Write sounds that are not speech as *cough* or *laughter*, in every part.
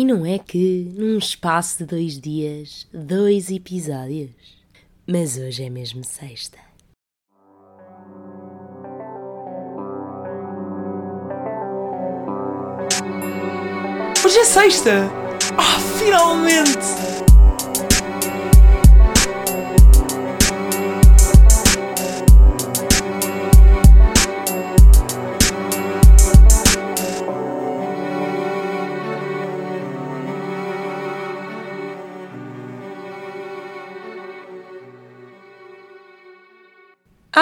E não é que, num espaço de dois dias, dois episódios. Mas hoje é mesmo sexta. Hoje é sexta! Ah, finalmente!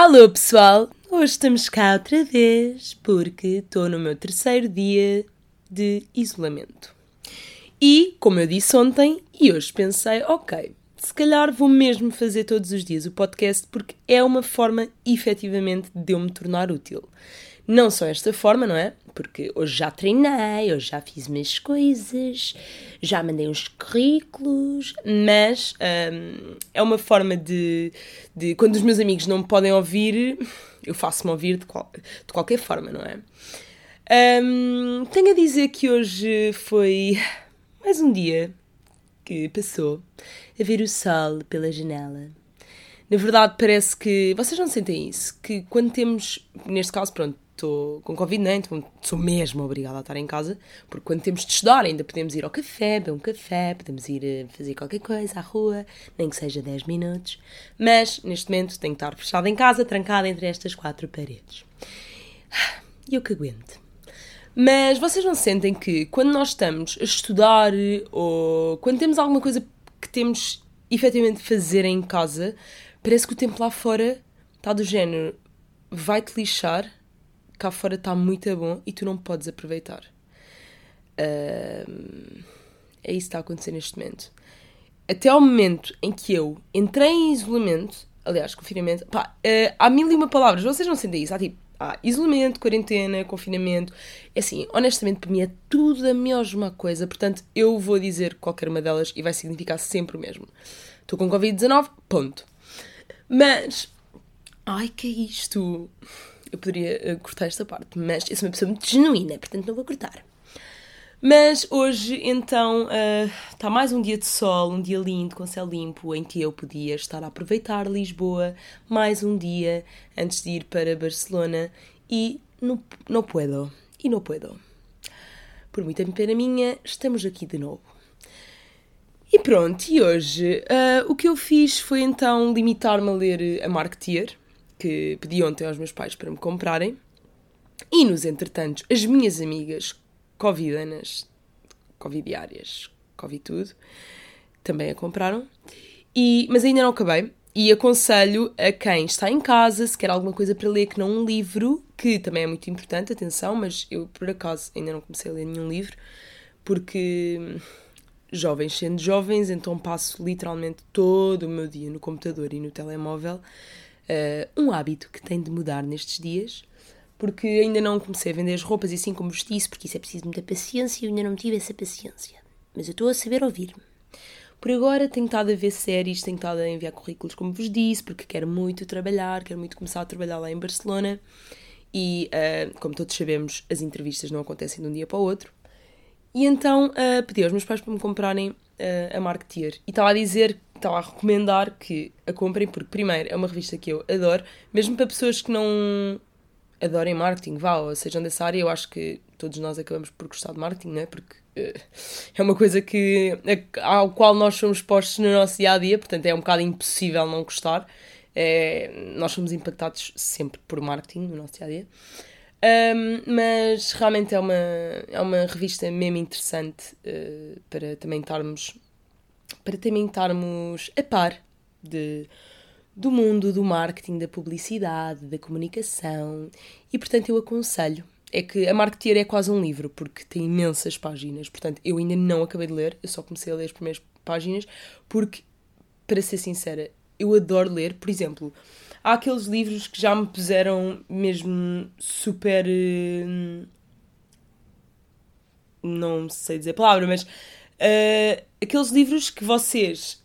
Alô pessoal, hoje estamos cá outra vez porque estou no meu terceiro dia de isolamento. E, como eu disse ontem, e hoje pensei, ok, se calhar vou mesmo fazer todos os dias o podcast porque é uma forma efetivamente de eu me tornar útil. Não só esta forma, não é? Porque hoje já treinei, hoje já fiz minhas coisas, já mandei uns currículos, mas hum, é uma forma de, de. Quando os meus amigos não me podem ouvir, eu faço-me ouvir de, qual, de qualquer forma, não é? Hum, tenho a dizer que hoje foi mais um dia que passou a ver o sol pela janela. Na verdade, parece que. Vocês não sentem isso? Que quando temos. Neste caso, pronto, estou com Covid, não, então sou mesmo obrigada a estar em casa, porque quando temos de estudar ainda podemos ir ao café, beber um café, podemos ir eh, fazer qualquer coisa à rua, nem que seja 10 minutos, mas neste momento tenho que estar fechada em casa, trancada entre estas quatro paredes. E eu que aguento. Mas vocês não sentem que quando nós estamos a estudar ou quando temos alguma coisa que temos efetivamente de fazer em casa, parece que o tempo lá fora está do género vai-te lixar cá fora está muito bom e tu não podes aproveitar. Uh, é isso que está a acontecer neste momento. Até ao momento em que eu entrei em isolamento, aliás, confinamento, pá, uh, há mil e uma palavras, vocês não sentem isso? Há tipo, isolamento, quarentena, confinamento. É assim, honestamente, para mim é tudo a mesma coisa, portanto, eu vou dizer qualquer uma delas e vai significar sempre o mesmo. Estou com Covid-19, ponto. Mas, ai, que é isto? Eu poderia uh, cortar esta parte, mas eu sou uma pessoa muito genuína, portanto não vou cortar. Mas hoje, então, uh, está mais um dia de sol, um dia lindo, com céu limpo, em que eu podia estar a aproveitar Lisboa mais um dia antes de ir para Barcelona e não, não puedo. E não puedo. Por muita pena minha, estamos aqui de novo. E pronto, e hoje uh, o que eu fiz foi então limitar-me a ler a Marketeer, que pedi ontem aos meus pais para me comprarem. E nos entretantos, as minhas amigas covidanas, covidiárias, covid tudo, também a compraram. E, mas ainda não acabei. E aconselho a quem está em casa, se quer alguma coisa para ler que não um livro, que também é muito importante, atenção, mas eu por acaso ainda não comecei a ler nenhum livro, porque jovens sendo jovens, então passo literalmente todo o meu dia no computador e no telemóvel uh, um hábito que tem de mudar nestes dias, porque ainda não comecei a vender as roupas e assim como vos disse, porque isso é preciso muita paciência e eu ainda não tive essa paciência. Mas eu estou a saber ouvir-me. Por agora tenho estado a ver séries, tenho estado a enviar currículos, como vos disse, porque quero muito trabalhar, quero muito começar a trabalhar lá em Barcelona. E, uh, como todos sabemos, as entrevistas não acontecem de um dia para o outro. E então uh, pedi aos meus pais para me comprarem uh, a Marketeer. E estava a dizer estava a recomendar que a comprem, porque, primeiro, é uma revista que eu adoro, mesmo para pessoas que não adorem marketing, vá, ou sejam dessa área, eu acho que todos nós acabamos por gostar de marketing, não é? Porque uh, é uma coisa que, ao qual nós somos postos no nosso dia a dia, portanto é um bocado impossível não gostar. É, nós somos impactados sempre por marketing no nosso dia a dia. Um, mas realmente é uma, é uma revista mesmo interessante uh, para também estarmos para também estarmos a par de, do mundo do marketing, da publicidade, da comunicação e, portanto, eu aconselho. É que a Marketeer é quase um livro, porque tem imensas páginas. Portanto, eu ainda não acabei de ler, eu só comecei a ler as primeiras páginas, porque, para ser sincera, eu adoro ler. Por exemplo, há aqueles livros que já me puseram mesmo super. Hum, não sei dizer a palavra, mas uh, aqueles livros que vocês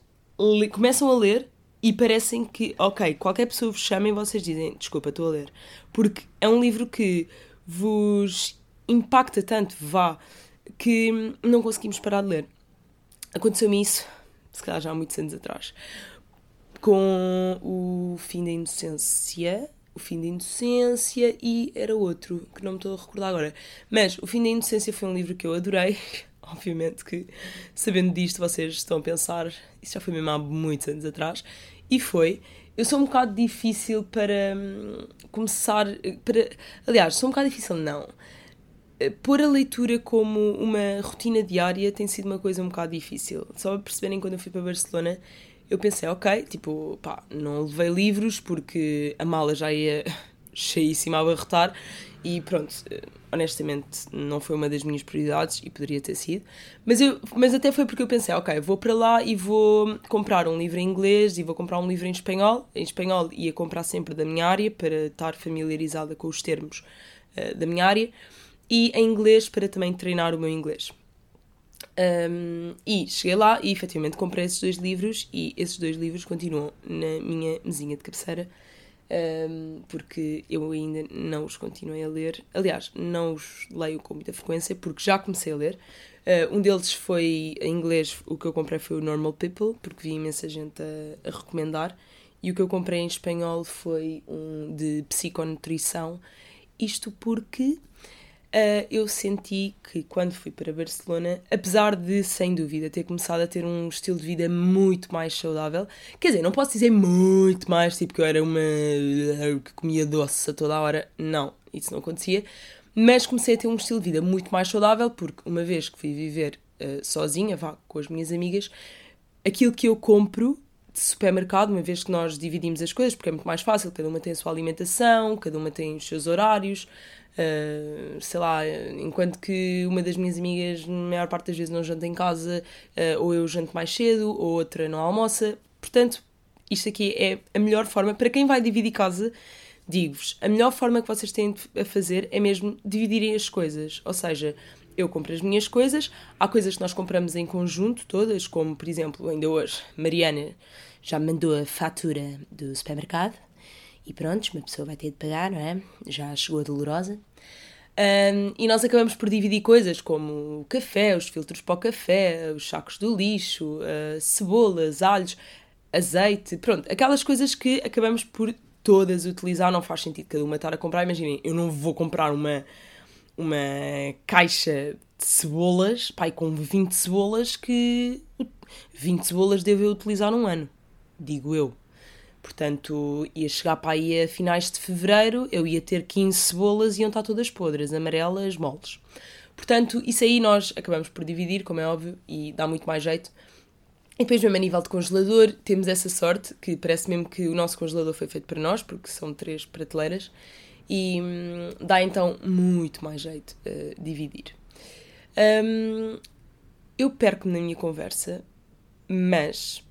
começam a ler e parecem que, ok, qualquer pessoa vos chama e vocês dizem, desculpa, estou a ler. Porque é um livro que vos impacta tanto, vá, que não conseguimos parar de ler. Aconteceu-me isso, se calhar já há muitos anos atrás, com o fim da inocência. O fim da inocência e era outro, que não me estou a recordar agora. Mas o fim da inocência foi um livro que eu adorei. Obviamente que, sabendo disto, vocês estão a pensar, isso já foi mesmo há muitos anos atrás. E foi. Eu sou um bocado difícil para hum, começar. Para, aliás, sou um bocado difícil, não pôr a leitura como uma rotina diária tem sido uma coisa um bocado difícil. Só para perceberem, quando eu fui para Barcelona, eu pensei, ok, tipo, pá, não levei livros porque a mala já ia cheíssima a abarrotar e pronto, honestamente não foi uma das minhas prioridades e poderia ter sido. Mas, eu, mas até foi porque eu pensei, ok, vou para lá e vou comprar um livro em inglês e vou comprar um livro em espanhol. Em espanhol ia comprar sempre da minha área para estar familiarizada com os termos uh, da minha área e em inglês para também treinar o meu inglês. Um, e cheguei lá e efetivamente comprei esses dois livros e esses dois livros continuam na minha mesinha de cabeceira um, porque eu ainda não os continuei a ler. Aliás, não os leio com muita frequência porque já comecei a ler. Uh, um deles foi em inglês, o que eu comprei foi o Normal People, porque vi imensa gente a, a recomendar. E o que eu comprei em espanhol foi um de psiconutrição. Isto porque uh, eu senti que quando fui para Barcelona, apesar de, sem dúvida, ter começado a ter um estilo de vida muito mais saudável, quer dizer, não posso dizer muito mais, tipo que eu era uma que comia doce a toda a hora, não, isso não acontecia, mas comecei a ter um estilo de vida muito mais saudável, porque uma vez que fui viver uh, sozinha, vá, com as minhas amigas, aquilo que eu compro de supermercado, uma vez que nós dividimos as coisas, porque é muito mais fácil, cada uma tem a sua alimentação, cada uma tem os seus horários, Uh, sei lá, enquanto que uma das minhas amigas, na maior parte das vezes, não janta em casa, uh, ou eu janto mais cedo, ou outra não almoça. Portanto, isto aqui é a melhor forma. Para quem vai dividir casa, digo-vos, a melhor forma que vocês têm a fazer é mesmo dividirem as coisas. Ou seja, eu compro as minhas coisas, há coisas que nós compramos em conjunto, todas, como por exemplo, ainda hoje, Mariana já me mandou a fatura do supermercado e pronto, uma pessoa vai ter de pagar, não é? Já chegou a dolorosa. Um, e nós acabamos por dividir coisas como o café, os filtros para o café, os sacos do lixo, uh, cebolas, alhos, azeite, pronto, aquelas coisas que acabamos por todas utilizar, não faz sentido cada uma estar a comprar. Imaginem, eu não vou comprar uma, uma caixa de cebolas, pai, com 20 cebolas que 20 cebolas devo eu utilizar num ano, digo eu. Portanto, ia chegar para aí a finais de fevereiro, eu ia ter 15 cebolas e iam estar todas podres, amarelas, moles. Portanto, isso aí nós acabamos por dividir, como é óbvio, e dá muito mais jeito. E depois, mesmo a nível de congelador, temos essa sorte, que parece mesmo que o nosso congelador foi feito para nós, porque são três prateleiras, e hum, dá então muito mais jeito uh, dividir. Um, eu perco-me na minha conversa, mas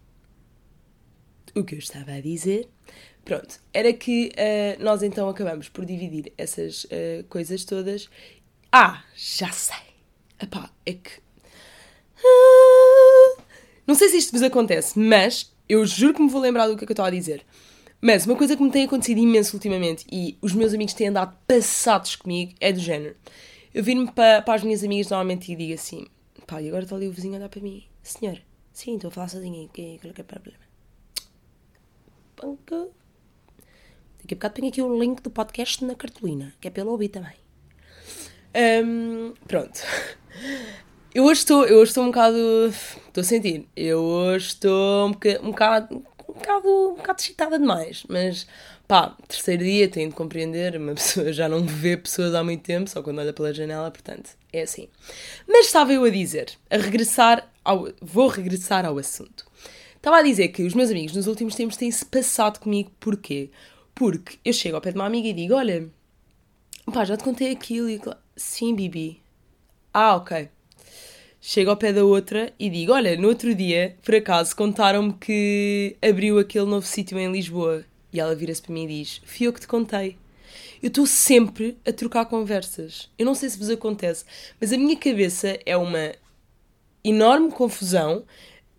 o que eu estava a dizer, pronto, era que uh, nós então acabamos por dividir essas uh, coisas todas. Ah, já sei! Epá, é que. Uh, não sei se isto vos acontece, mas eu juro que me vou lembrar do que, é que eu estava a dizer. Mas uma coisa que me tem acontecido imenso ultimamente e os meus amigos têm andado passados comigo é do género. Eu viro-me para, para as minhas amigas normalmente e digo assim: pá, e agora está ali o vizinho a olhar para mim. Senhor, sim, estou a falar sozinha, que é problema? Que daqui a bocado tenho aqui o link do podcast na cartolina, que é pelo ouvir também. Um, pronto. Eu hoje estou, eu hoje estou um bocado. Estou a sentir. Eu hoje estou um bocado, um bocado, um bocado, um bocado excitada demais. Mas pá, terceiro dia tenho de compreender. Uma pessoa já não vê pessoas há muito tempo, só quando olha pela janela, portanto, é assim. Mas estava eu a dizer, a regressar ao. Vou regressar ao assunto. Estava a dizer que os meus amigos nos últimos tempos têm-se passado comigo. Porquê? Porque eu chego ao pé de uma amiga e digo: Olha, pá, já te contei aquilo. E sim, Bibi. Ah, ok. Chego ao pé da outra e digo: Olha, no outro dia, por acaso, contaram-me que abriu aquele novo sítio em Lisboa. E ela vira-se para mim e diz: Fui eu que te contei. Eu estou sempre a trocar conversas. Eu não sei se vos acontece, mas a minha cabeça é uma enorme confusão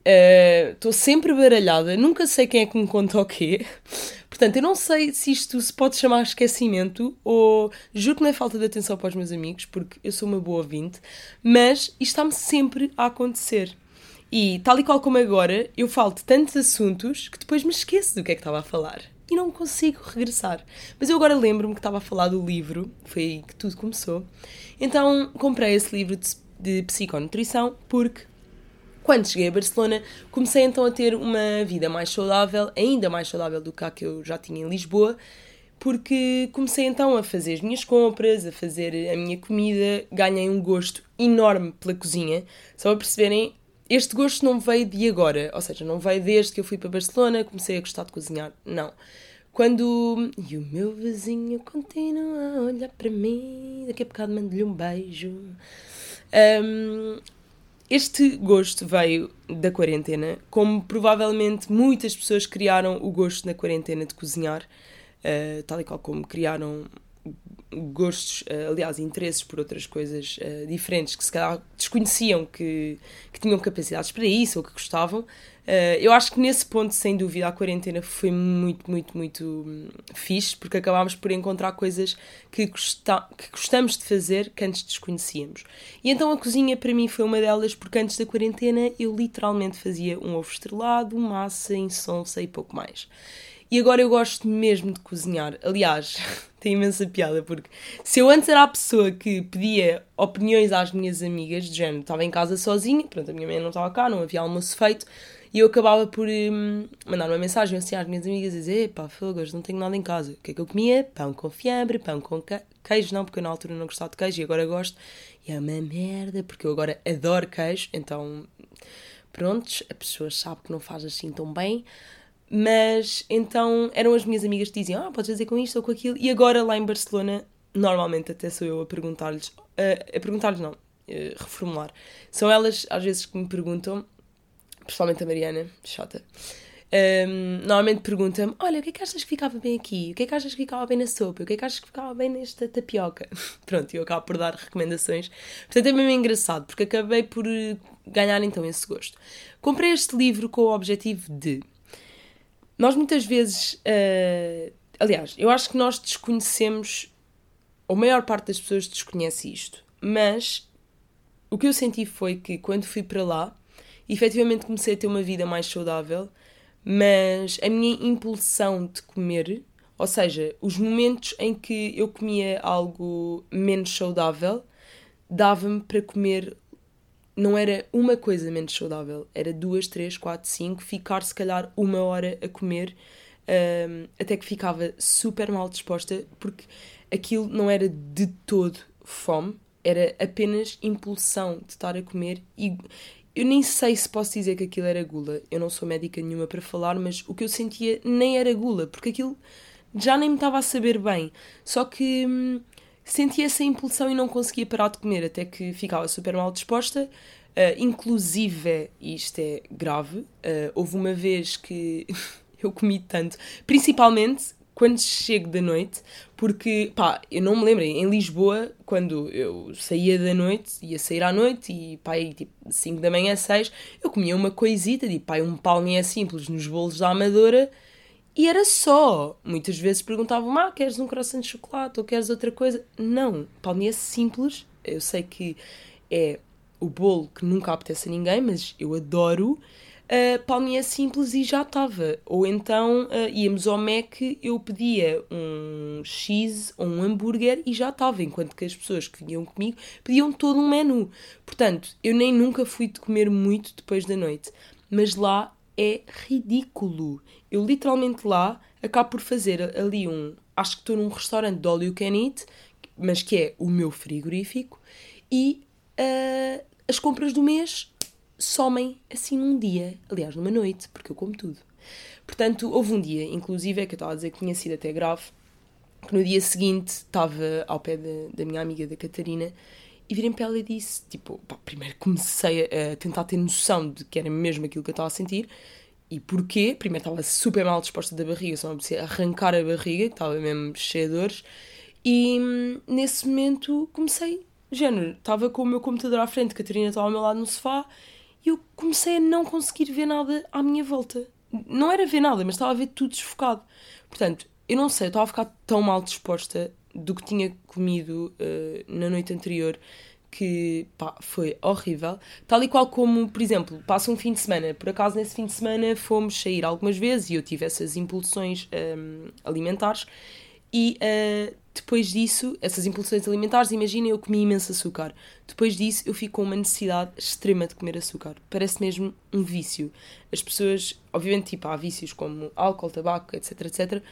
Estou uh, sempre baralhada, nunca sei quem é que me conta o quê, *laughs* Portanto, eu não sei se isto se pode chamar esquecimento ou juro que não é falta de atenção para os meus amigos, porque eu sou uma boa ouvinte, mas isto está-me sempre a acontecer. E tal e qual como agora, eu falo de tantos assuntos que depois me esqueço do que é que estava a falar. E não consigo regressar. Mas eu agora lembro-me que estava a falar do livro, foi aí que tudo começou. Então comprei esse livro de, de psiconutrição porque quando cheguei a Barcelona, comecei então a ter uma vida mais saudável, ainda mais saudável do que a que eu já tinha em Lisboa, porque comecei então a fazer as minhas compras, a fazer a minha comida, ganhei um gosto enorme pela cozinha. Só para perceberem, este gosto não veio de agora, ou seja, não veio desde que eu fui para Barcelona, comecei a gostar de cozinhar. Não. Quando. E o meu vizinho continua a olhar para mim, daqui a bocado mando-lhe um beijo. Um, este gosto veio da quarentena, como provavelmente muitas pessoas criaram o gosto na quarentena de cozinhar, uh, tal e qual como criaram gostos, uh, aliás, interesses por outras coisas uh, diferentes que se calhar desconheciam que, que tinham capacidades para isso ou que gostavam. Uh, eu acho que nesse ponto, sem dúvida, a quarentena foi muito, muito, muito hum, fixe, porque acabámos por encontrar coisas que, gosta que gostamos de fazer que antes desconhecíamos. E então a cozinha para mim foi uma delas, porque antes da quarentena eu literalmente fazia um ovo estrelado, massa, insonsa e pouco mais. E agora eu gosto mesmo de cozinhar. Aliás, *laughs* tem imensa piada, porque se eu antes era a pessoa que pedia opiniões às minhas amigas, de género, estava em casa sozinha, pronto, a minha mãe não estava cá, não havia almoço feito, e eu acabava por hum, mandar uma mensagem assim às minhas amigas e dizer: Epá, hoje não tenho nada em casa. O que é que eu comia? Pão com fiambre, pão com queijo, não, porque eu na altura não gostava de queijo e agora gosto. E é uma merda, porque eu agora adoro queijo, então, prontos, a pessoa sabe que não faz assim tão bem. Mas então eram as minhas amigas que diziam: Ah, podes fazer com isto ou com aquilo. E agora lá em Barcelona, normalmente até sou eu a perguntar-lhes, uh, a perguntar-lhes não, uh, reformular. São elas às vezes que me perguntam principalmente a Mariana, chata, um, normalmente pergunta-me: Olha, o que é que achas que ficava bem aqui? O que é que achas que ficava bem na sopa? O que é que achas que ficava bem nesta tapioca? *laughs* Pronto, eu acabo por dar recomendações. Portanto, é mesmo engraçado, porque acabei por eh, ganhar então esse gosto. Comprei este livro com o objetivo de. Nós muitas vezes. Uh, aliás, eu acho que nós desconhecemos. Ou a maior parte das pessoas desconhece isto. Mas o que eu senti foi que quando fui para lá efetivamente comecei a ter uma vida mais saudável, mas a minha impulsão de comer, ou seja, os momentos em que eu comia algo menos saudável, dava-me para comer. Não era uma coisa menos saudável, era duas, três, quatro, cinco, ficar se calhar uma hora a comer, um, até que ficava super mal disposta, porque aquilo não era de todo fome, era apenas impulsão de estar a comer e, eu nem sei se posso dizer que aquilo era gula. Eu não sou médica nenhuma para falar, mas o que eu sentia nem era gula, porque aquilo já nem me estava a saber bem. Só que hum, sentia essa impulsão e não conseguia parar de comer, até que ficava super mal disposta. Uh, inclusive, isto é grave, uh, houve uma vez que *laughs* eu comi tanto, principalmente quando chego da noite, porque, pá, eu não me lembro, em Lisboa, quando eu saía da noite, ia sair à noite e, pá, aí, tipo, 5 da manhã, 6, eu comia uma coisita, tipo, pá, um palminha simples nos bolos da Amadora e era só. Muitas vezes perguntavam, ah, queres um croissant de chocolate ou queres outra coisa? Não, palminha simples, eu sei que é o bolo que nunca apetece a ninguém, mas eu adoro uh, simples e já estava. Ou então uh, íamos ao Mac, eu pedia um cheese ou um hambúrguer e já estava, enquanto que as pessoas que vinham comigo pediam todo um menu. Portanto, eu nem nunca fui de comer muito depois da noite, mas lá é ridículo. Eu literalmente lá acabo por fazer ali um. Acho que estou num restaurante de all you can eat, mas que é o meu frigorífico, e uh, as compras do mês somem assim num dia, aliás, numa noite, porque eu como tudo. Portanto, houve um dia, inclusive, é que eu estava a dizer que tinha sido até grave, que no dia seguinte estava ao pé da, da minha amiga, da Catarina, e virei para ela e disse, tipo, pá, primeiro comecei a, tentar ter noção de que era mesmo aquilo que eu estava a sentir, e porquê? Primeiro estava super mal disposta da barriga, só me arrancar a barriga, que estava mesmo cheia de dores, e hum, nesse momento comecei, género, estava com o meu computador à frente, Catarina estava ao meu lado no sofá, e eu comecei a não conseguir ver nada à minha volta. não era ver nada, mas estava a ver tudo desfocado. Portanto, eu não sei, eu estava a ficar tão mal disposta do que tinha comido uh, na noite anterior que pá, foi horrível. Tal e qual como, por exemplo, passa um fim de semana. Por acaso, nesse fim de semana fomos sair algumas vezes e eu tive essas impulsões um, alimentares. E uh, depois disso, essas impulsões alimentares, imaginem, eu comi imenso açúcar. Depois disso, eu fico com uma necessidade extrema de comer açúcar. Parece mesmo um vício. As pessoas, obviamente, tipo, há vícios como álcool, tabaco, etc, etc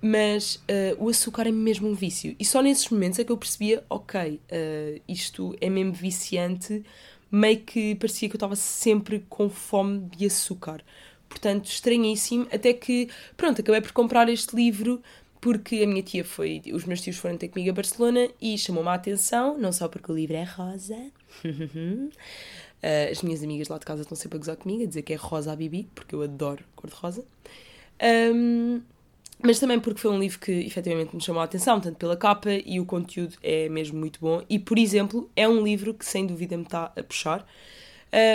mas uh, o açúcar é mesmo um vício. E só nesses momentos é que eu percebia, ok, uh, isto é mesmo viciante, meio que parecia que eu estava sempre com fome de açúcar. Portanto, estranhíssimo, até que, pronto, acabei por comprar este livro porque a minha tia foi, os meus tios foram ter comigo a Barcelona e chamou-me a atenção, não só porque o livro é rosa. uh, *laughs* as minhas amigas lá de casa estão sempre a gozar comigo, a dizer que é rosa a Bibi, porque eu adoro cor-de-rosa. Um, mas também porque foi um livro que efetivamente me chamou a atenção, tanto pela capa e o conteúdo é mesmo muito bom. E, por exemplo, é um livro que sem dúvida me está a puxar.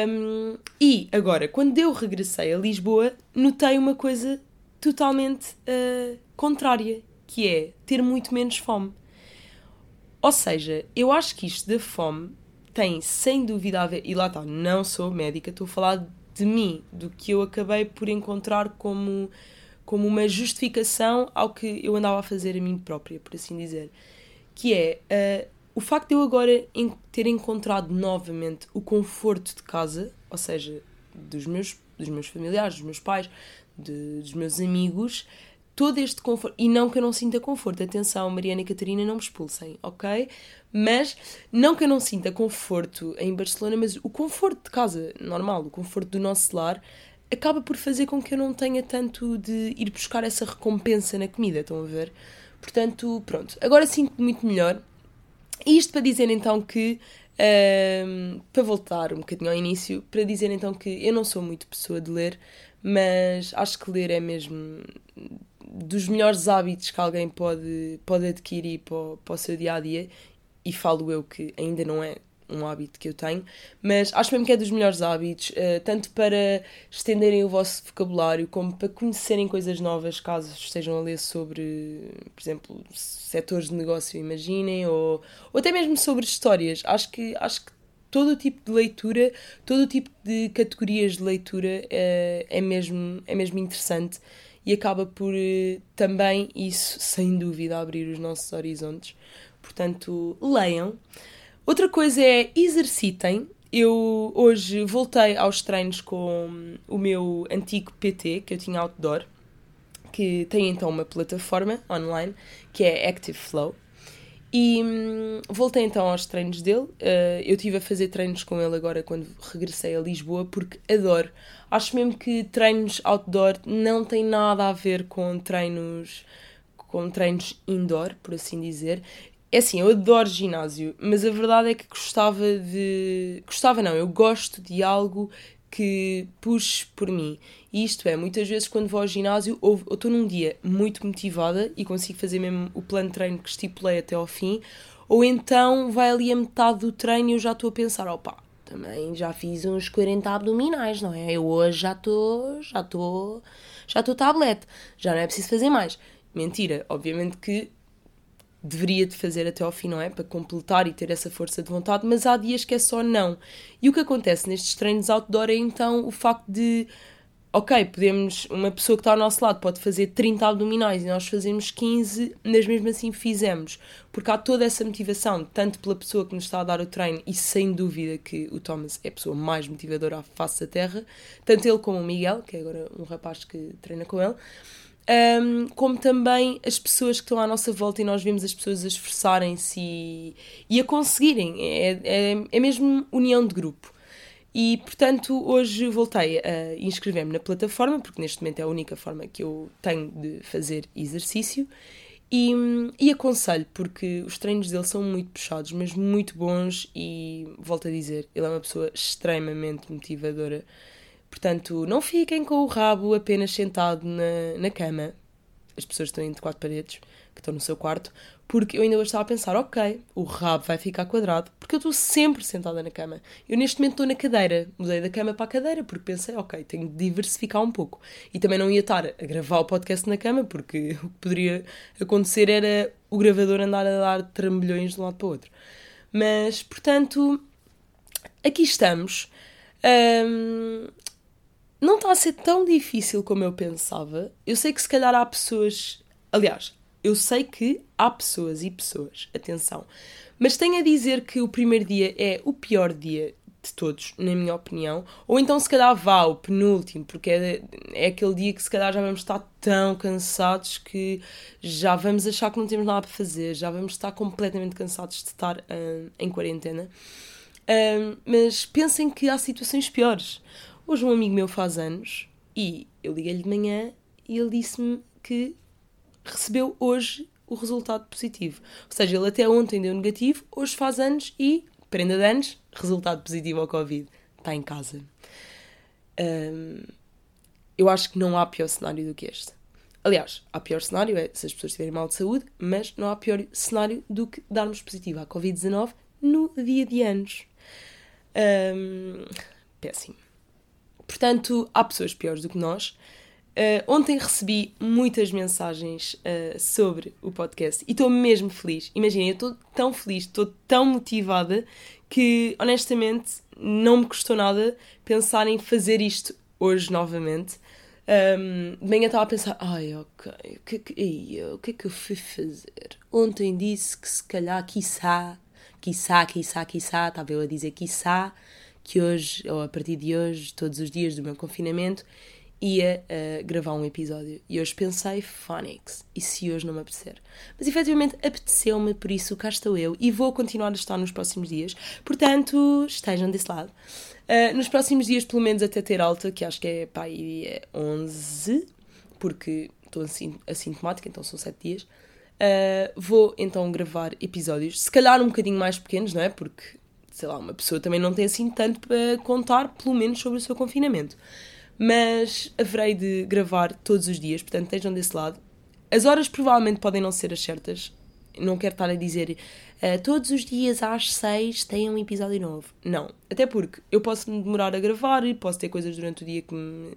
Um, e agora, quando eu regressei a Lisboa, notei uma coisa totalmente uh, contrária, que é ter muito menos fome. Ou seja, eu acho que isto da fome tem sem dúvida a ver, e lá está, não sou médica, estou a falar de mim, do que eu acabei por encontrar como como uma justificação ao que eu andava a fazer a mim própria, por assim dizer. Que é uh, o facto de eu agora ter encontrado novamente o conforto de casa, ou seja, dos meus, dos meus familiares, dos meus pais, de, dos meus amigos, todo este conforto. E não que eu não sinta conforto, atenção, Mariana e Catarina, não me expulsem, ok? Mas não que eu não sinta conforto em Barcelona, mas o conforto de casa normal, o conforto do nosso lar, acaba por fazer com que eu não tenha tanto de ir buscar essa recompensa na comida, estão a ver? Portanto, pronto, agora sinto-me muito melhor. E isto para dizer então que, um, para voltar um bocadinho ao início, para dizer então que eu não sou muito pessoa de ler, mas acho que ler é mesmo dos melhores hábitos que alguém pode, pode adquirir para o, para o seu dia a dia, e falo eu que ainda não é um hábito que eu tenho, mas acho mesmo que é dos melhores hábitos, uh, tanto para estenderem o vosso vocabulário, como para conhecerem coisas novas, caso estejam a ler sobre, por exemplo, setores de negócio, imaginem, ou, ou até mesmo sobre histórias. Acho que, acho que todo o tipo de leitura, todo o tipo de categorias de leitura é, é, mesmo, é mesmo interessante e acaba por uh, também isso, sem dúvida, abrir os nossos horizontes. Portanto, leiam. Outra coisa é exercitem. Eu hoje voltei aos treinos com o meu antigo PT, que eu tinha outdoor, que tem então uma plataforma online que é Active Flow. E hum, voltei então aos treinos dele. Uh, eu estive a fazer treinos com ele agora quando regressei a Lisboa, porque adoro. Acho mesmo que treinos outdoor não tem nada a ver com treinos com treinos indoor, por assim dizer. É assim, eu adoro ginásio, mas a verdade é que gostava de. Gostava não, eu gosto de algo que puxe por mim. E isto é, muitas vezes quando vou ao ginásio, ou estou num dia muito motivada e consigo fazer mesmo o plano de treino que estipulei até ao fim, ou então vai ali a metade do treino e eu já estou a pensar, opa, também já fiz uns 40 abdominais, não é? Eu hoje já estou, já estou, já estou tablet, já não é preciso fazer mais. Mentira, obviamente que deveria de fazer até ao fim, não é? Para completar e ter essa força de vontade, mas há dias que é só não. E o que acontece nestes treinos outdoor é então o facto de, ok, podemos, uma pessoa que está ao nosso lado pode fazer 30 abdominais e nós fazemos 15, mas mesmo assim fizemos, porque há toda essa motivação, tanto pela pessoa que nos está a dar o treino, e sem dúvida que o Thomas é a pessoa mais motivadora à face da terra, tanto ele como o Miguel, que é agora um rapaz que treina com ele um, como também as pessoas que estão à nossa volta e nós vemos as pessoas a esforçarem-se e, e, a conseguirem. É, é, é mesmo união de grupo. E, portanto, hoje voltei a inscrever-me na plataforma, porque neste momento é a única forma que eu tenho de fazer exercício. E, e aconselho, porque os treinos dele são muito puxados, mas muito bons. E volto a dizer, ele é uma pessoa extremamente motivadora Portanto, não fiquem com o rabo apenas sentado na, na cama. As pessoas estão entre quatro paredes, que estão no seu quarto, porque eu ainda hoje estava a pensar, ok, o rabo vai ficar quadrado, porque eu estou sempre sentada na cama. Eu neste momento estou na cadeira, mudei da cama para a cadeira, porque pensei, ok, tenho de diversificar um pouco. E também não ia estar a gravar o podcast na cama, porque *laughs* o que poderia acontecer era o gravador andar a dar trambolhões de um lado para o outro. Mas, portanto, aqui estamos. Um, não está a ser tão difícil como eu pensava. Eu sei que se calhar há pessoas. Aliás, eu sei que há pessoas e pessoas, atenção. Mas tenho a dizer que o primeiro dia é o pior dia de todos, na minha opinião. Ou então, se calhar, vá o penúltimo, porque é, é aquele dia que se calhar já vamos estar tão cansados que já vamos achar que não temos nada para fazer, já vamos estar completamente cansados de estar hum, em quarentena. Hum, mas pensem que há situações piores. Hoje, um amigo meu faz anos e eu liguei-lhe de manhã e ele disse-me que recebeu hoje o resultado positivo. Ou seja, ele até ontem deu negativo, hoje faz anos e, prenda de anos, resultado positivo ao Covid. Está em casa. Um, eu acho que não há pior cenário do que este. Aliás, há pior cenário é se as pessoas tiverem mal de saúde, mas não há pior cenário do que darmos positivo à Covid-19 no dia de anos. Um, péssimo. Portanto, há pessoas piores do que nós. Uh, ontem recebi muitas mensagens uh, sobre o podcast e estou mesmo feliz. Imaginem, eu estou tão feliz, estou tão motivada que honestamente não me custou nada pensar em fazer isto hoje novamente. Um, de manhã estava a pensar, ai ok, o que, é que, o que é que eu fui fazer? Ontem disse que se calhar, quiçá, quiçá, quiçá, quiçá, estava eu a dizer quiçá, que hoje, ou a partir de hoje, todos os dias do meu confinamento, ia uh, gravar um episódio. E hoje pensei, Phonics, e se hoje não me apetecer? Mas efetivamente apeteceu-me, por isso cá estou eu e vou continuar a estar nos próximos dias. Portanto, estejam desse lado. Uh, nos próximos dias, pelo menos até ter alta, que acho que é pá, é 11, porque estou assim, assintomática, então são 7 dias. Uh, vou então gravar episódios, se calhar um bocadinho mais pequenos, não é? Porque, sei lá, uma pessoa também não tem assim tanto para contar, pelo menos, sobre o seu confinamento mas haverei de gravar todos os dias, portanto estejam desse lado. As horas provavelmente podem não ser as certas, não quero estar a dizer uh, todos os dias às seis tem um episódio novo. Não, até porque eu posso me demorar a gravar e posso ter coisas durante o dia que, me,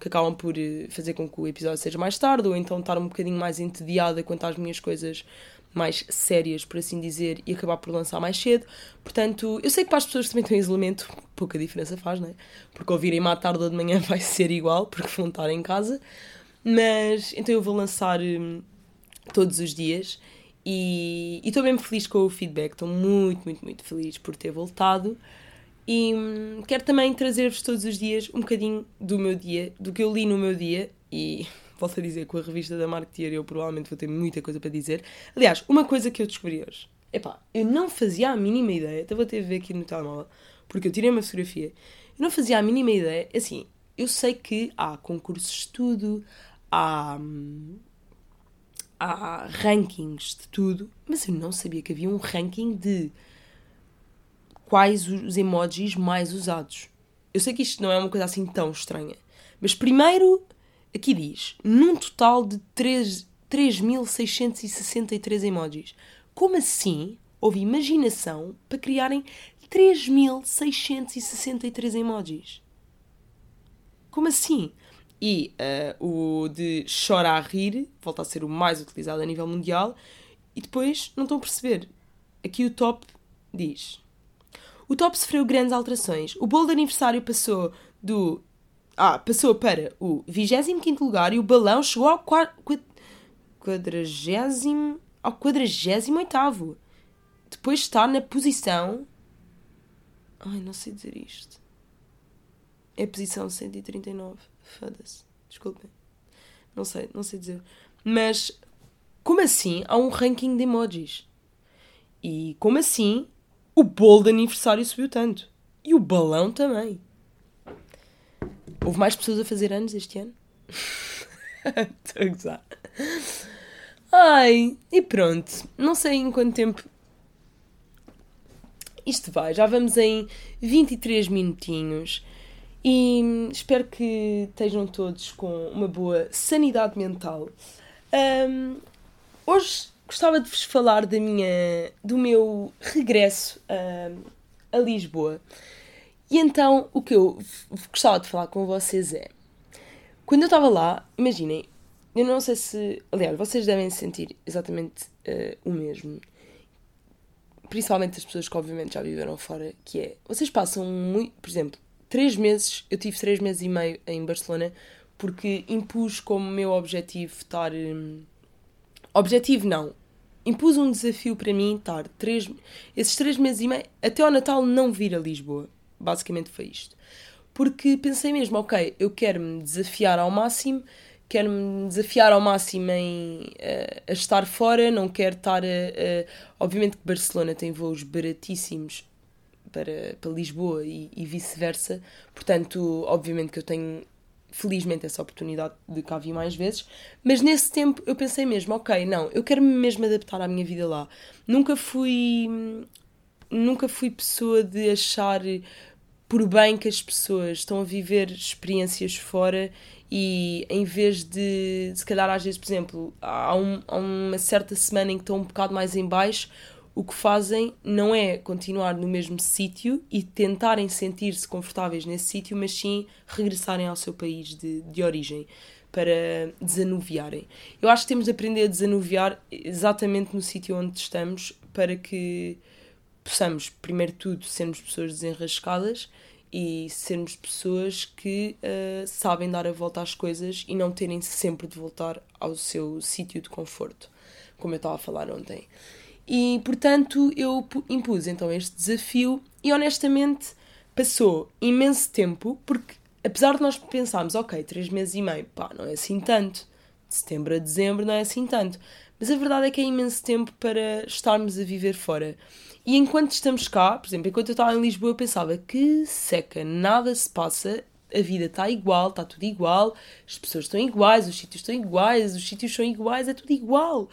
que acabam por eh, fazer com que o episódio seja mais tarde, ou então estar um bocadinho mais entediada quanto às minhas coisas mais sérias, por assim dizer, e acabar por lançar mais cedo. Portanto, eu sei que para as pessoas que também estão em isolamento, pouca diferença faz, não é? Porque ouvirem-me à tarde ou de manhã *laughs* vai ser igual, porque vão estar em casa. Mas, então eu vou lançar hum, todos os dias e estou mesmo feliz com o feedback, estou muito, muito, muito feliz por ter voltado. E hum, quero também trazer-vos todos os dias um bocadinho do meu dia, do que eu li no meu dia e posso dizer, com a revista da Marketeer eu provavelmente vou ter muita coisa para dizer. Aliás, uma coisa que eu descobri hoje. Epá, eu não fazia a mínima ideia, até vou ter a ver aqui no telemóvel, porque eu tirei uma fotografia, eu não fazia a mínima ideia, assim, eu sei que há concursos de estudo, há, há rankings de tudo, mas eu não sabia que havia um ranking de quais os emojis mais usados. Eu sei que isto não é uma coisa assim tão estranha, mas primeiro Aqui diz, num total de 3.663 emojis. Como assim houve imaginação para criarem 3.663 emojis? Como assim? E uh, o de chora a rir volta a ser o mais utilizado a nível mundial. E depois, não estão a perceber. Aqui o top diz: O top sofreu grandes alterações. O bolo de aniversário passou do ah, passou para o 25 lugar e o balão chegou ao 40, ao 48. Depois está na posição. Ai, não sei dizer isto. É posição 139. Foda-se. Desculpem. Não sei, não sei dizer. Mas, como assim há um ranking de emojis? E como assim o bolo de aniversário subiu tanto? E o balão também. Houve mais pessoas a fazer anos este ano? *laughs* Estou a gozar. Ai, e pronto. Não sei em quanto tempo isto vai. Já vamos em 23 minutinhos. E espero que estejam todos com uma boa sanidade mental. Um, hoje gostava de vos falar da minha, do meu regresso a, a Lisboa. E então o que eu gostava de falar com vocês é. Quando eu estava lá, imaginem, eu não sei se. Aliás, vocês devem sentir exatamente uh, o mesmo. Principalmente as pessoas que, obviamente, já viveram fora, que é. Vocês passam muito. Por exemplo, três meses. Eu tive três meses e meio em Barcelona porque impus como meu objetivo estar. Um, objetivo não. Impus um desafio para mim estar três, esses três meses e meio até ao Natal não vir a Lisboa. Basicamente foi isto. Porque pensei mesmo, ok, eu quero me desafiar ao máximo quero-me desafiar ao máximo em, uh, a estar fora, não quero estar a, a, Obviamente que Barcelona tem voos baratíssimos para, para Lisboa e, e vice-versa, portanto, obviamente que eu tenho felizmente essa oportunidade de cá vir mais vezes, mas nesse tempo eu pensei mesmo, ok, não, eu quero -me mesmo adaptar à minha vida lá. Nunca fui nunca fui pessoa de achar por bem que as pessoas estão a viver experiências fora e em vez de, se calhar às vezes, por exemplo, há, um, há uma certa semana em que estão um bocado mais em baixo, o que fazem não é continuar no mesmo sítio e tentarem sentir-se confortáveis nesse sítio, mas sim regressarem ao seu país de, de origem para desanuviarem. Eu acho que temos de aprender a desanuviar exatamente no sítio onde estamos para que possamos, primeiro de tudo, sermos pessoas desenrascadas e sermos pessoas que uh, sabem dar a volta às coisas e não terem sempre de voltar ao seu sítio de conforto, como eu estava a falar ontem. E portanto eu impus então este desafio e honestamente passou imenso tempo, porque apesar de nós pensarmos, ok, três meses e meio, pá, não é assim tanto, de setembro a dezembro não é assim tanto, mas a verdade é que é imenso tempo para estarmos a viver fora. E enquanto estamos cá, por exemplo, enquanto eu estava em Lisboa, eu pensava que seca, nada se passa, a vida está igual, está tudo igual, as pessoas estão iguais, os sítios estão iguais, os sítios são iguais, é tudo igual.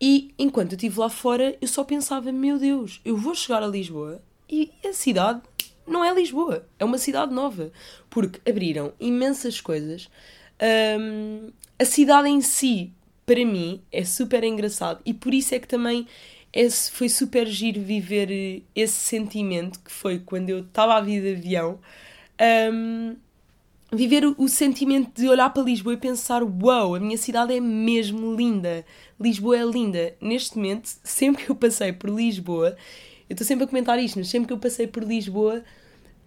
E enquanto eu estive lá fora, eu só pensava: meu Deus, eu vou chegar a Lisboa e a cidade não é Lisboa, é uma cidade nova. Porque abriram imensas coisas. Um, a cidade em si, para mim, é super engraçado e por isso é que também esse foi super giro viver eh, esse sentimento que foi quando eu estava a vir de avião. Um, viver o, o, sentimento de olhar para Lisboa e pensar: uau, wow, a minha cidade é mesmo linda. Lisboa é linda. Neste momento, sempre que eu passei por Lisboa, eu estou sempre a comentar isto, mas sempre que eu passei por Lisboa,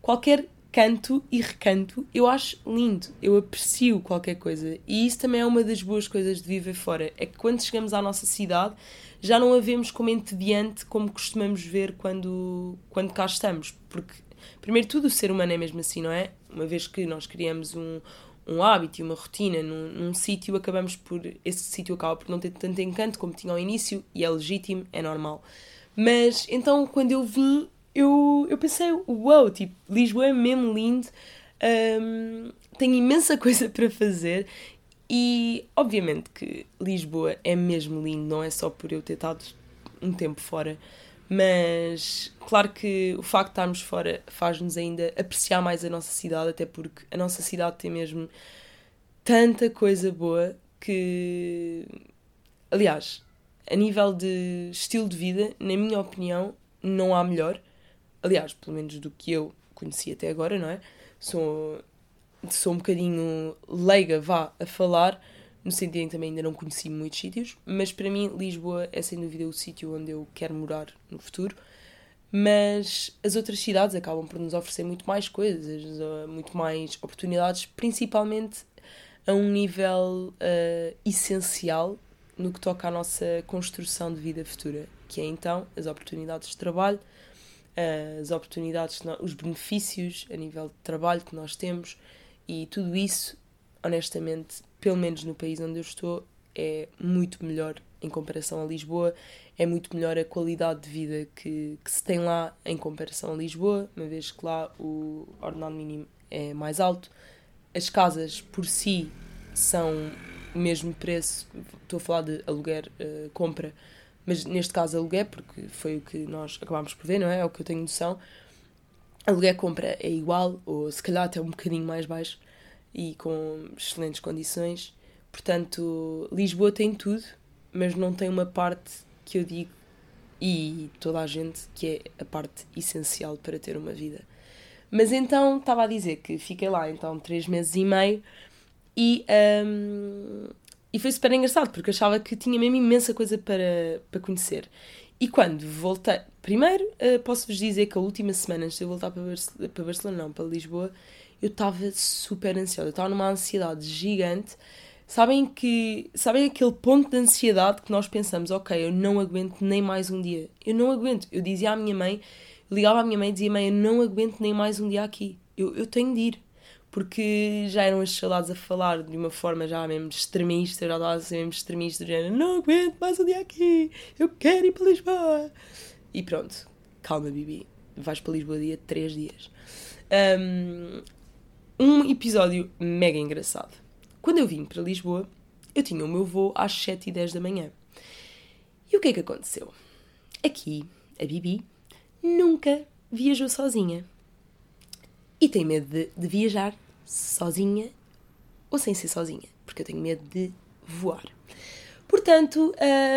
qualquer canto e recanto eu acho lindo, eu aprecio qualquer coisa. E isso também é uma das boas coisas de viver fora: é que quando chegamos à nossa cidade já não a vemos como entediante como costumamos ver quando, quando cá estamos. Porque, primeiro tudo, o ser humano é mesmo assim, não é? Uma vez que nós criamos um, um hábito e uma rotina num, num sítio, acabamos por. Esse sítio acaba por não ter tanto encanto como tinha ao início e é legítimo, é normal. Mas então, quando eu vim, eu, eu pensei, uau, tipo, Lisboa é mesmo lindo, um, tenho imensa *laughs* coisa para fazer e obviamente que Lisboa é mesmo lindo, não é só por eu ter estado um tempo fora, mas claro que o facto de estarmos fora faz-nos ainda apreciar mais a nossa cidade, até porque a nossa cidade tem mesmo tanta coisa boa que. Aliás, a nível de estilo de vida, na minha opinião, não há melhor. Aliás, pelo menos do que eu conheci até agora, não é? Sou, sou um bocadinho leiga, vá, a falar, no sentido em que também ainda não conheci muitos sítios, mas para mim Lisboa é sem dúvida o sítio onde eu quero morar no futuro. Mas as outras cidades acabam por nos oferecer muito mais coisas, muito mais oportunidades, principalmente a um nível uh, essencial no que toca à nossa construção de vida futura, que é então as oportunidades de trabalho, as oportunidades, os benefícios a nível de trabalho que nós temos, e tudo isso, honestamente, pelo menos no país onde eu estou, é muito melhor em comparação a Lisboa. É muito melhor a qualidade de vida que, que se tem lá em comparação a Lisboa, uma vez que lá o ordenado mínimo é mais alto. As casas por si são o mesmo preço, estou a falar de aluguer, uh, compra, mas neste caso aluguer, porque foi o que nós acabámos por ver, não é? É o que eu tenho noção aluguer compra é igual, ou se calhar até um bocadinho mais baixo e com excelentes condições. Portanto, Lisboa tem tudo mas não tem uma parte que eu digo, e toda a gente, que é a parte essencial para ter uma vida. Mas então estava a dizer que fiquei lá então três meses e meio e, um, e foi super engraçado porque achava que tinha mesmo imensa coisa para, para conhecer. E quando voltei, primeiro uh, posso-vos dizer que a última semana antes de eu voltar para, Barcelona, para Barcelona, não, para Lisboa, eu estava super ansiosa, eu estava numa ansiedade gigante. Sabem que sabem aquele ponto de ansiedade que nós pensamos, ok, eu não aguento nem mais um dia. Eu não aguento. Eu dizia à minha mãe, ligava à minha mãe e dizia, mãe, eu não aguento nem mais um dia aqui. Eu, eu tenho de ir. Porque já eram as saudades a falar de uma forma já mesmo extremista, já estava ser mesmo extremista, já não aguento mais um dia aqui, eu quero ir para Lisboa. E pronto, calma, Bibi, vais para Lisboa dia 3 dias. Um, um episódio mega engraçado. Quando eu vim para Lisboa, eu tinha o meu voo às 7 e 10 da manhã. E o que é que aconteceu? Aqui, a Bibi nunca viajou sozinha. E tem medo de, de viajar sozinha ou sem ser sozinha, porque eu tenho medo de voar. Portanto,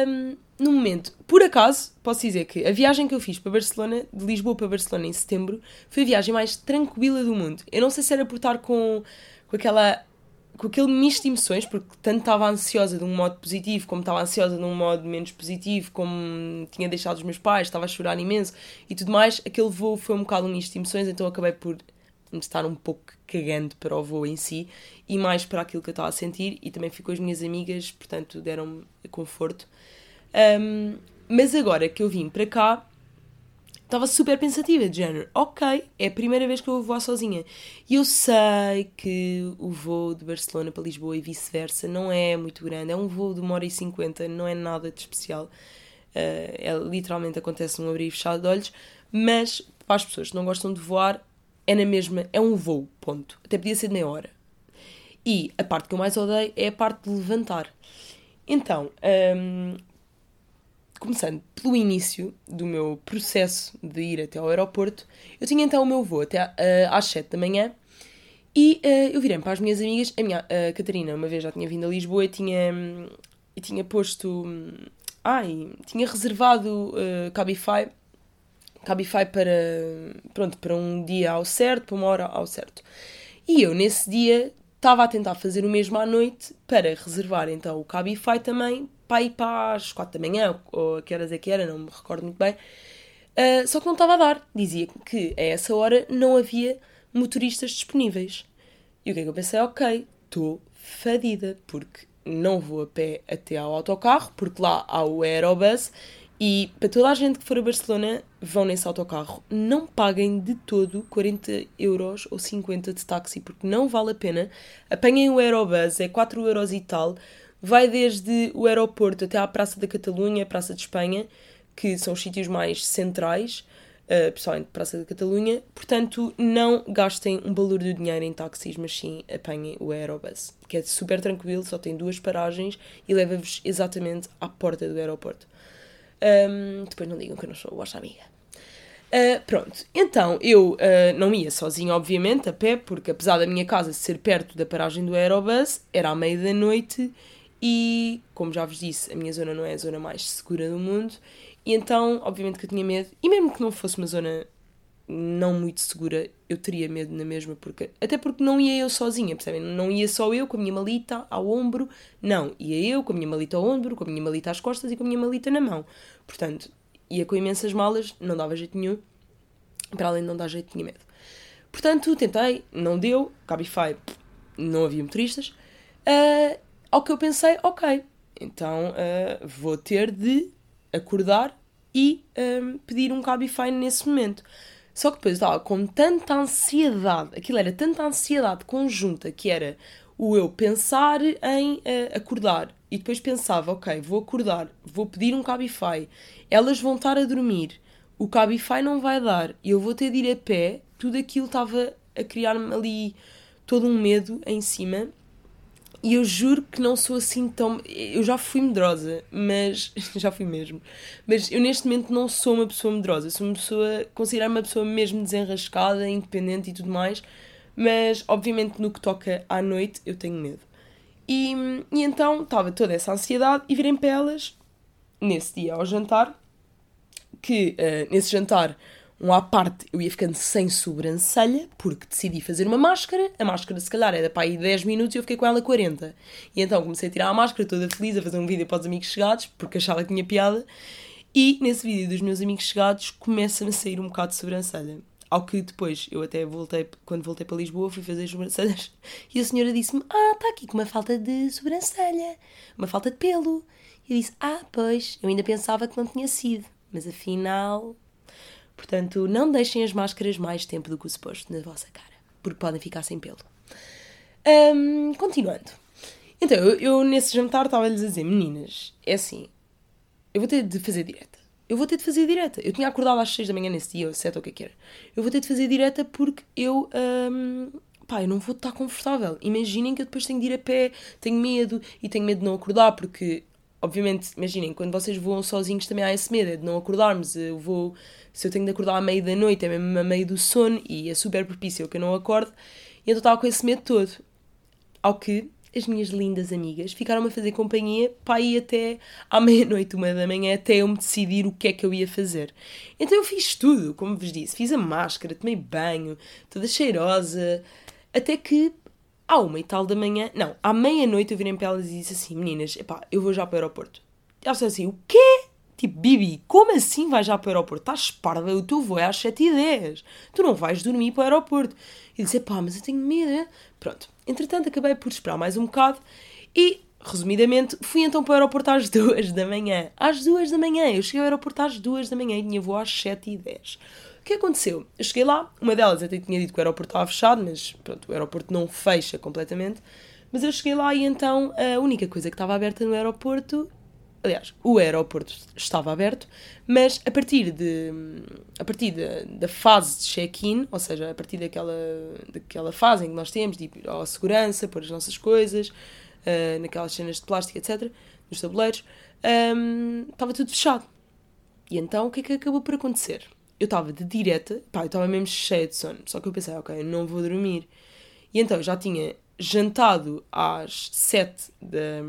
um, no momento, por acaso, posso dizer que a viagem que eu fiz para Barcelona, de Lisboa para Barcelona em setembro, foi a viagem mais tranquila do mundo. Eu não sei se era por estar com, com aquela com aquele misto de emoções, porque tanto estava ansiosa de um modo positivo, como estava ansiosa de um modo menos positivo, como tinha deixado os meus pais, estava a chorar imenso e tudo mais, aquele voo foi um bocado um misto de emoções, então acabei por estar um pouco cagando para o voo em si e mais para aquilo que eu estava a sentir e também fui com as minhas amigas, portanto deram-me conforto. Um, mas agora que eu vim para cá, estava super pensativa, de género, ok, é a primeira vez que eu vou voar sozinha. E eu sei que o voo de Barcelona para Lisboa e vice-versa não é muito grande, é um voo de uma hora e cinquenta, não é nada de especial. Uh, é, literalmente acontece num abrir e fechado de olhos, mas para as pessoas que não gostam de voar, é na mesma, é um voo, ponto. Até podia ser meia hora. E a parte que eu mais odeio é a parte de levantar. Então, um, começando pelo início do meu processo de ir até ao aeroporto, eu tinha então o meu voo até uh, às 7 da manhã e uh, eu virei para as minhas amigas. A minha Catarina, uma vez já tinha vindo a Lisboa e tinha, e tinha posto. Ai, tinha reservado uh, Cabify Cabify para, pronto, para um dia ao certo, para uma hora ao certo. E eu, nesse dia, estava a tentar fazer o mesmo à noite para reservar então o Cabify também para ir para as 4 da manhã, ou a que horas é que era, não me recordo muito bem. Uh, só que não estava a dar. Dizia que a essa hora não havia motoristas disponíveis. E o que é que eu pensei? Ok, estou fadida, porque não vou a pé até ao autocarro, porque lá há o Aerobus e para toda a gente que for a Barcelona, vão nesse autocarro. Não paguem de todo 40 euros ou 50 de táxi, porque não vale a pena. Apanhem o Aerobus, é 4 euros e tal. Vai desde o aeroporto até à Praça da Catalunha, Praça de Espanha, que são os sítios mais centrais, uh, pessoalmente Praça da Catalunha. Portanto, não gastem um valor de dinheiro em táxis, mas sim apanhem o Aerobus, que é super tranquilo, só tem duas paragens e leva-vos exatamente à porta do aeroporto. Um, depois não digam que eu não sou a vossa amiga. Uh, pronto, então eu uh, não ia sozinha, obviamente, a pé, porque apesar da minha casa ser perto da paragem do Aerobus, era à meia da noite e, como já vos disse, a minha zona não é a zona mais segura do mundo, e então, obviamente, que eu tinha medo, e mesmo que não fosse uma zona não muito segura, eu teria medo na mesma, porque até porque não ia eu sozinha, percebem? Não ia só eu com a minha malita ao ombro, não, ia eu com a minha malita ao ombro, com a minha malita às costas e com a minha malita na mão. Portanto, ia com imensas malas, não dava jeito nenhum, para além de não dar jeito, tinha medo. Portanto, tentei, não deu, Cabify, não havia motoristas, uh, ao que eu pensei, ok, então uh, vou ter de acordar e um, pedir um Cabify nesse momento. Só que depois estava com tanta ansiedade, aquilo era tanta ansiedade conjunta que era o eu pensar em uh, acordar. E depois pensava, ok, vou acordar, vou pedir um Cabify, elas vão estar a dormir, o Cabify não vai dar. Eu vou ter de ir a pé, tudo aquilo estava a criar-me ali todo um medo em cima e eu juro que não sou assim tão. Eu já fui medrosa, mas. *laughs* já fui mesmo. Mas eu neste momento não sou uma pessoa medrosa. Sou uma pessoa. Considero-me uma pessoa mesmo desenrascada, independente e tudo mais. Mas, obviamente, no que toca à noite, eu tenho medo. E, e então estava toda essa ansiedade e virem para elas, nesse dia ao jantar, que uh, nesse jantar, um à parte, eu ia ficando sem sobrancelha, porque decidi fazer uma máscara. A máscara, se calhar, era para aí 10 minutos e eu fiquei com ela 40. E então comecei a tirar a máscara, toda feliz, a fazer um vídeo para os amigos chegados, porque achava que tinha piada. E nesse vídeo dos meus amigos chegados, começa-me a sair um bocado de sobrancelha. Ao que depois, eu até voltei, quando voltei para Lisboa, fui fazer as sobrancelhas e a senhora disse-me: Ah, está aqui com uma falta de sobrancelha, uma falta de pelo. E eu disse: Ah, pois, eu ainda pensava que não tinha sido, mas afinal. Portanto, não deixem as máscaras mais tempo do que o suposto na vossa cara, porque podem ficar sem pelo. Um, continuando. Então, eu, eu nesse jantar estava-lhes a dizer: Meninas, é assim, eu vou ter de fazer direta eu vou ter de fazer direta. Eu tinha acordado às 6 da manhã nesse dia, ou 7 ou o que é que era. Eu vou ter de fazer direta porque eu. Hum, pá, eu não vou estar confortável. Imaginem que eu depois tenho de ir a pé, tenho medo e tenho medo de não acordar, porque, obviamente, imaginem, quando vocês voam sozinhos também há esse medo, é de não acordarmos. Eu vou. Se eu tenho de acordar à meia da noite, é mesmo a meio do sono e é super propício que eu não acorde. E então estava com esse medo todo. Ao que as minhas lindas amigas ficaram-me a fazer companhia para ir até à *laughs* meia-noite, uma da manhã, até eu me decidir o que é que eu ia fazer. Então eu fiz tudo, como vos disse, fiz a máscara, tomei banho, toda cheirosa, até que à uma e tal da manhã, não, à meia-noite eu virei para elas e disse assim: meninas, epá, eu vou já para o aeroporto. E elas assim: o quê? Tipo, Bibi, como assim vais já para o aeroporto? Estás parda, o teu voo é às 7h10. Tu não vais dormir para o aeroporto. E disse, pá, mas eu tenho medo. Pronto. Entretanto, acabei por esperar mais um bocado e, resumidamente, fui então para o aeroporto às *laughs* 2 da manhã. Às 2 da manhã. Eu cheguei ao aeroporto às 2 da manhã e tinha voo às 7h10. O que aconteceu? Eu cheguei lá, uma delas até tinha dito que o aeroporto estava fechado, mas pronto, o aeroporto não fecha completamente. Mas eu cheguei lá e então a única coisa que estava aberta no aeroporto Aliás, o aeroporto estava aberto, mas a partir, de, a partir de, da fase de check-in, ou seja, a partir daquela, daquela fase em que nós temos de ir à segurança, pôr as nossas coisas, uh, naquelas cenas de plástico, etc., nos tabuleiros, um, estava tudo fechado. E então o que é que acabou por acontecer? Eu estava de direta, pá, eu estava mesmo cheia de sono, só que eu pensei, ok, eu não vou dormir. E então já tinha jantado às 7 da,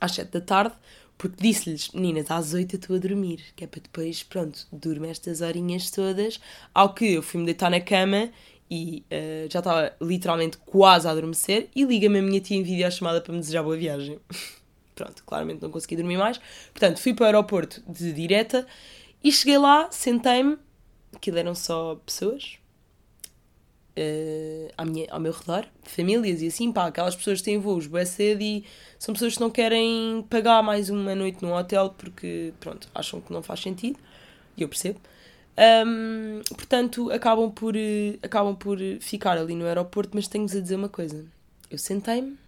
às 7 da tarde, porque disse-lhes, meninas, às oito eu estou a dormir, que é para depois, pronto, durmo estas horinhas todas. Ao que eu fui-me deitar na cama e uh, já estava literalmente quase a adormecer e liga-me a minha tia em videochamada para me desejar boa viagem. *laughs* pronto, claramente não consegui dormir mais. Portanto, fui para o aeroporto de direta e cheguei lá, sentei-me, aquilo eram só pessoas, uh, minha, ao meu redor, famílias e assim, pá, aquelas pessoas que têm voos boa cedo e são pessoas que não querem pagar mais uma noite num hotel porque, pronto, acham que não faz sentido, e eu percebo. Um, portanto, acabam por, acabam por ficar ali no aeroporto, mas tenho-vos a dizer uma coisa. Eu sentei-me,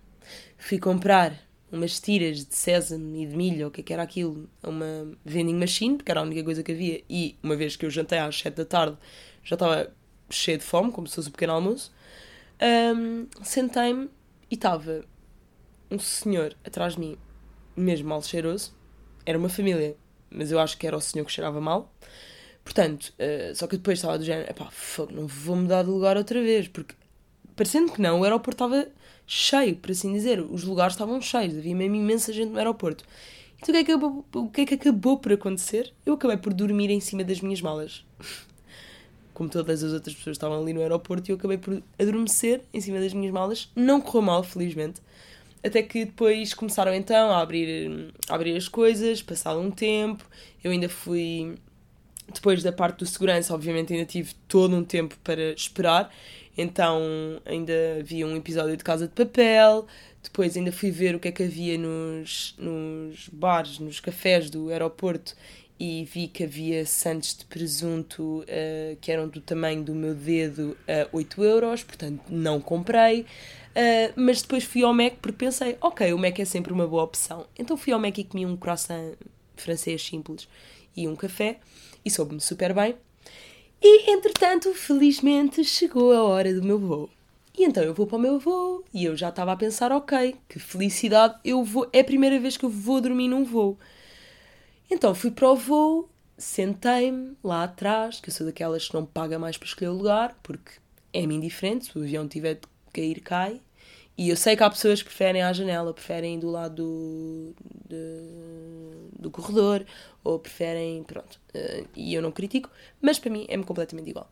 fui comprar umas tiras de sésamo e de milho, ou o que, é que era aquilo, a uma vending machine, porque era a única coisa que havia, e uma vez que eu jantei às 7 da tarde, já estava cheio de fome, como se fosse um pequeno almoço. Um, Sentei-me e estava um senhor atrás de mim, mesmo mal cheiroso. Era uma família, mas eu acho que era o senhor que cheirava mal. Portanto, uh, só que depois estava do género, pá, não vou mudar de lugar outra vez, porque parecendo que não, o aeroporto estava cheio, por assim dizer, os lugares estavam cheios, havia mesmo imensa gente no aeroporto. Então o que, é que acabou, o que é que acabou por acontecer? Eu acabei por dormir em cima das minhas malas como todas as outras pessoas estavam ali no aeroporto, eu acabei por adormecer em cima das minhas malas. Não correu mal, felizmente. Até que depois começaram então a abrir, a abrir as coisas, passado um tempo. Eu ainda fui. Depois da parte do segurança, obviamente, ainda tive todo um tempo para esperar. Então ainda havia um episódio de Casa de Papel. Depois ainda fui ver o que é que havia nos, nos bares, nos cafés do aeroporto e vi que havia sandes de presunto uh, que eram do tamanho do meu dedo a 8 euros, portanto não comprei. Uh, mas depois fui ao Mac porque pensei, ok, o Mac é sempre uma boa opção. Então fui ao Mac e comi um croissant francês simples e um café e soube-me super bem. E entretanto, felizmente, chegou a hora do meu voo. E então eu vou para o meu voo e eu já estava a pensar, ok, que felicidade, eu vou, é a primeira vez que eu vou dormir num voo. Então fui para o voo, sentei-me lá atrás, que eu sou daquelas que não paga mais para escolher o lugar, porque é-me indiferente, se o avião tiver de cair, cai. E eu sei que há pessoas que preferem à janela, preferem do lado do, de- do corredor, ou preferem, pronto, eh, e eu não critico, mas para mim é-me completamente igual.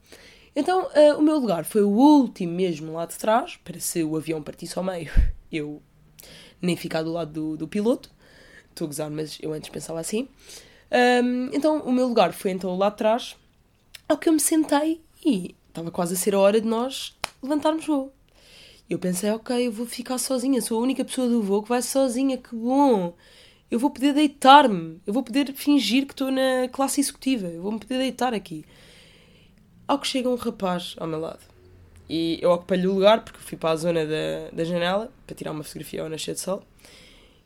Então, eh, o meu lugar foi o último mesmo lá de trás, para se o avião partisse ao meio, *laughs* eu nem ficar do lado do, do piloto. Estou a gozar, mas eu antes pensava assim. Ahm, então, o meu lugar foi então lá de trás, ao que eu me sentei e estava quase a ser a hora de nós levantarmos voo. Eu pensei, ok, eu vou ficar sozinha, sou a única pessoa do voo que vai sozinha, que bom! Eu vou poder deitar-me, eu vou poder fingir que estou na classe executiva, eu vou-me poder deitar aqui. Ao que chega um rapaz ao meu lado. E eu ocupei-lhe o lugar porque fui para a zona da, da janela para tirar uma fotografia ao nascer de sol.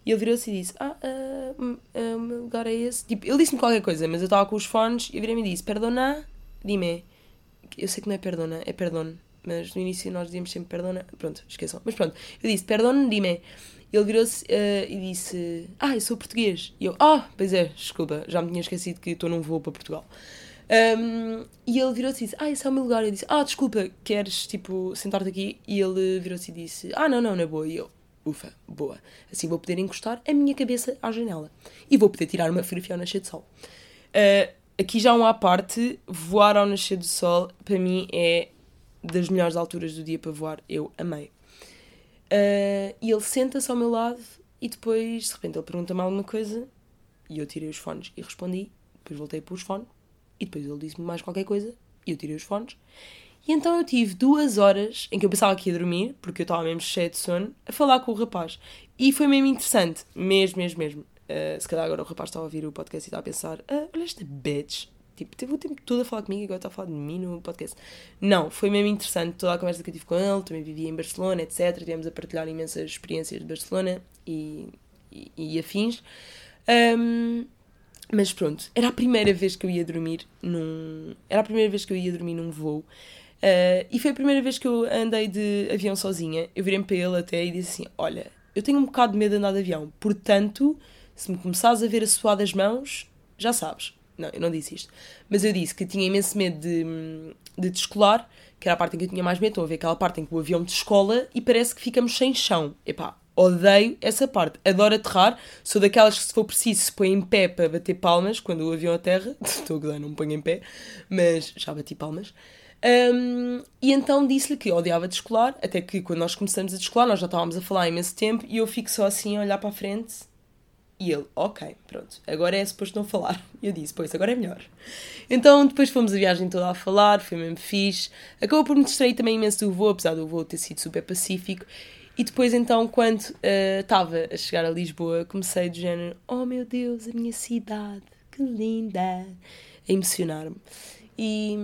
E ele virou-se e disse: Ah, ah, o meu lugar é esse. Tipo, ele disse-me qualquer coisa, mas eu estava com os fones e virei-me e disse: Perdona, dime. Eu sei que não é perdona, é perdone. Mas no início nós dizíamos sempre perdona. Pronto, esqueçam. Mas pronto, eu disse: Perdone, dime. Ele virou-se ah, e disse: Ah, eu sou português. E eu: Ah, pois é, desculpa, já me tinha esquecido que estou num voo para Portugal. Um, e ele virou-se e disse: Ah, esse é o meu lugar. Eu disse: Ah, desculpa, queres tipo sentar-te aqui? E ele virou-se e disse: Ah, não, não, na boa. E eu: Ufa, boa. Assim vou poder encostar a minha cabeça à janela e vou poder tirar uma fotografia ao nascer do sol. Uh, aqui já um à parte: voar ao nascer do sol para mim é das melhores alturas do dia para voar. Eu amei. Uh, e ele senta-se ao meu lado e depois, de repente, ele pergunta-me alguma coisa e eu tirei os fones e respondi. Depois voltei para os fones e depois ele disse-me mais qualquer coisa e eu tirei os fones. E então eu tive duas horas em que eu pensava que ia dormir, porque eu estava mesmo cheia de sono, a falar com o rapaz. E foi mesmo interessante, mesmo, mesmo, mesmo. Uh, se calhar agora o rapaz estava a ouvir o podcast e está a pensar: ah, olha esta bitch, tipo, teve o tempo todo a falar comigo e agora está a falar de mim no podcast. Não, foi mesmo interessante toda a conversa que eu tive com ele, também vivia em Barcelona, etc. Tivemos a partilhar imensas experiências de Barcelona e, e, e afins. Um, mas pronto, era a primeira vez que eu ia dormir num. Era a primeira vez que eu ia dormir num voo. Uh, e foi a primeira vez que eu andei de avião sozinha. Eu virei para ele até e disse assim: Olha, eu tenho um bocado de medo de andar de avião, portanto, se me começares a ver a suar das mãos, já sabes. Não, eu não disse isto. Mas eu disse que tinha imenso medo de, de descolar, que era a parte em que eu tinha mais medo. Estão a ver aquela parte em que o avião descola e parece que ficamos sem chão. Epá, odeio essa parte. Adoro aterrar. Sou daquelas que, se for preciso, se põe em pé para bater palmas quando o avião aterra. *laughs* Estou a gozar, não me ponho em pé, mas já bati palmas. Um, e então disse-lhe que odiava descolar, até que quando nós começamos a descolar, nós já estávamos a falar há imenso tempo e eu fico só assim a olhar para a frente e ele, ok, pronto, agora é suposto não falar. E eu disse, pois, agora é melhor. Então depois fomos a viagem toda a falar, foi mesmo fixe. Acabou por me distrair também imenso do voo, apesar do voo ter sido super pacífico. E depois então, quando estava uh, a chegar a Lisboa, comecei do género, oh meu Deus, a minha cidade, que linda, a emocionar-me. E,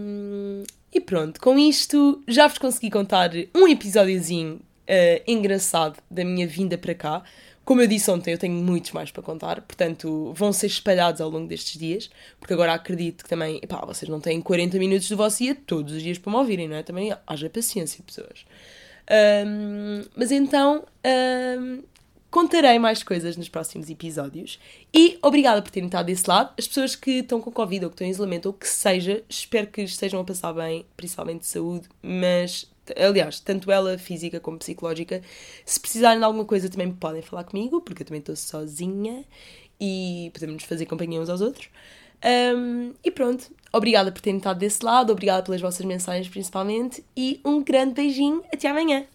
e pronto, com isto já vos consegui contar um episódiozinho uh, engraçado da minha vinda para cá. Como eu disse ontem, eu tenho muitos mais para contar, portanto vão ser espalhados ao longo destes dias, porque agora acredito que também, epá, vocês não têm 40 minutos do vosso dia todos os dias para me ouvirem, não é? Também haja paciência, pessoas. Um, mas então, um, contarei mais coisas nos próximos episódios. E obrigada por terem estado desse lado. As pessoas que estão com Covid ou que estão em isolamento ou que seja, espero que estejam a passar bem, principalmente de saúde, mas aliás, tanto ela física como psicológica. Se precisarem de alguma coisa também podem falar comigo, porque eu também estou sozinha e podemos fazer companhia uns aos outros. Um, e pronto, obrigada por terem estado desse lado, obrigada pelas vossas mensagens principalmente e um grande beijinho, até amanhã!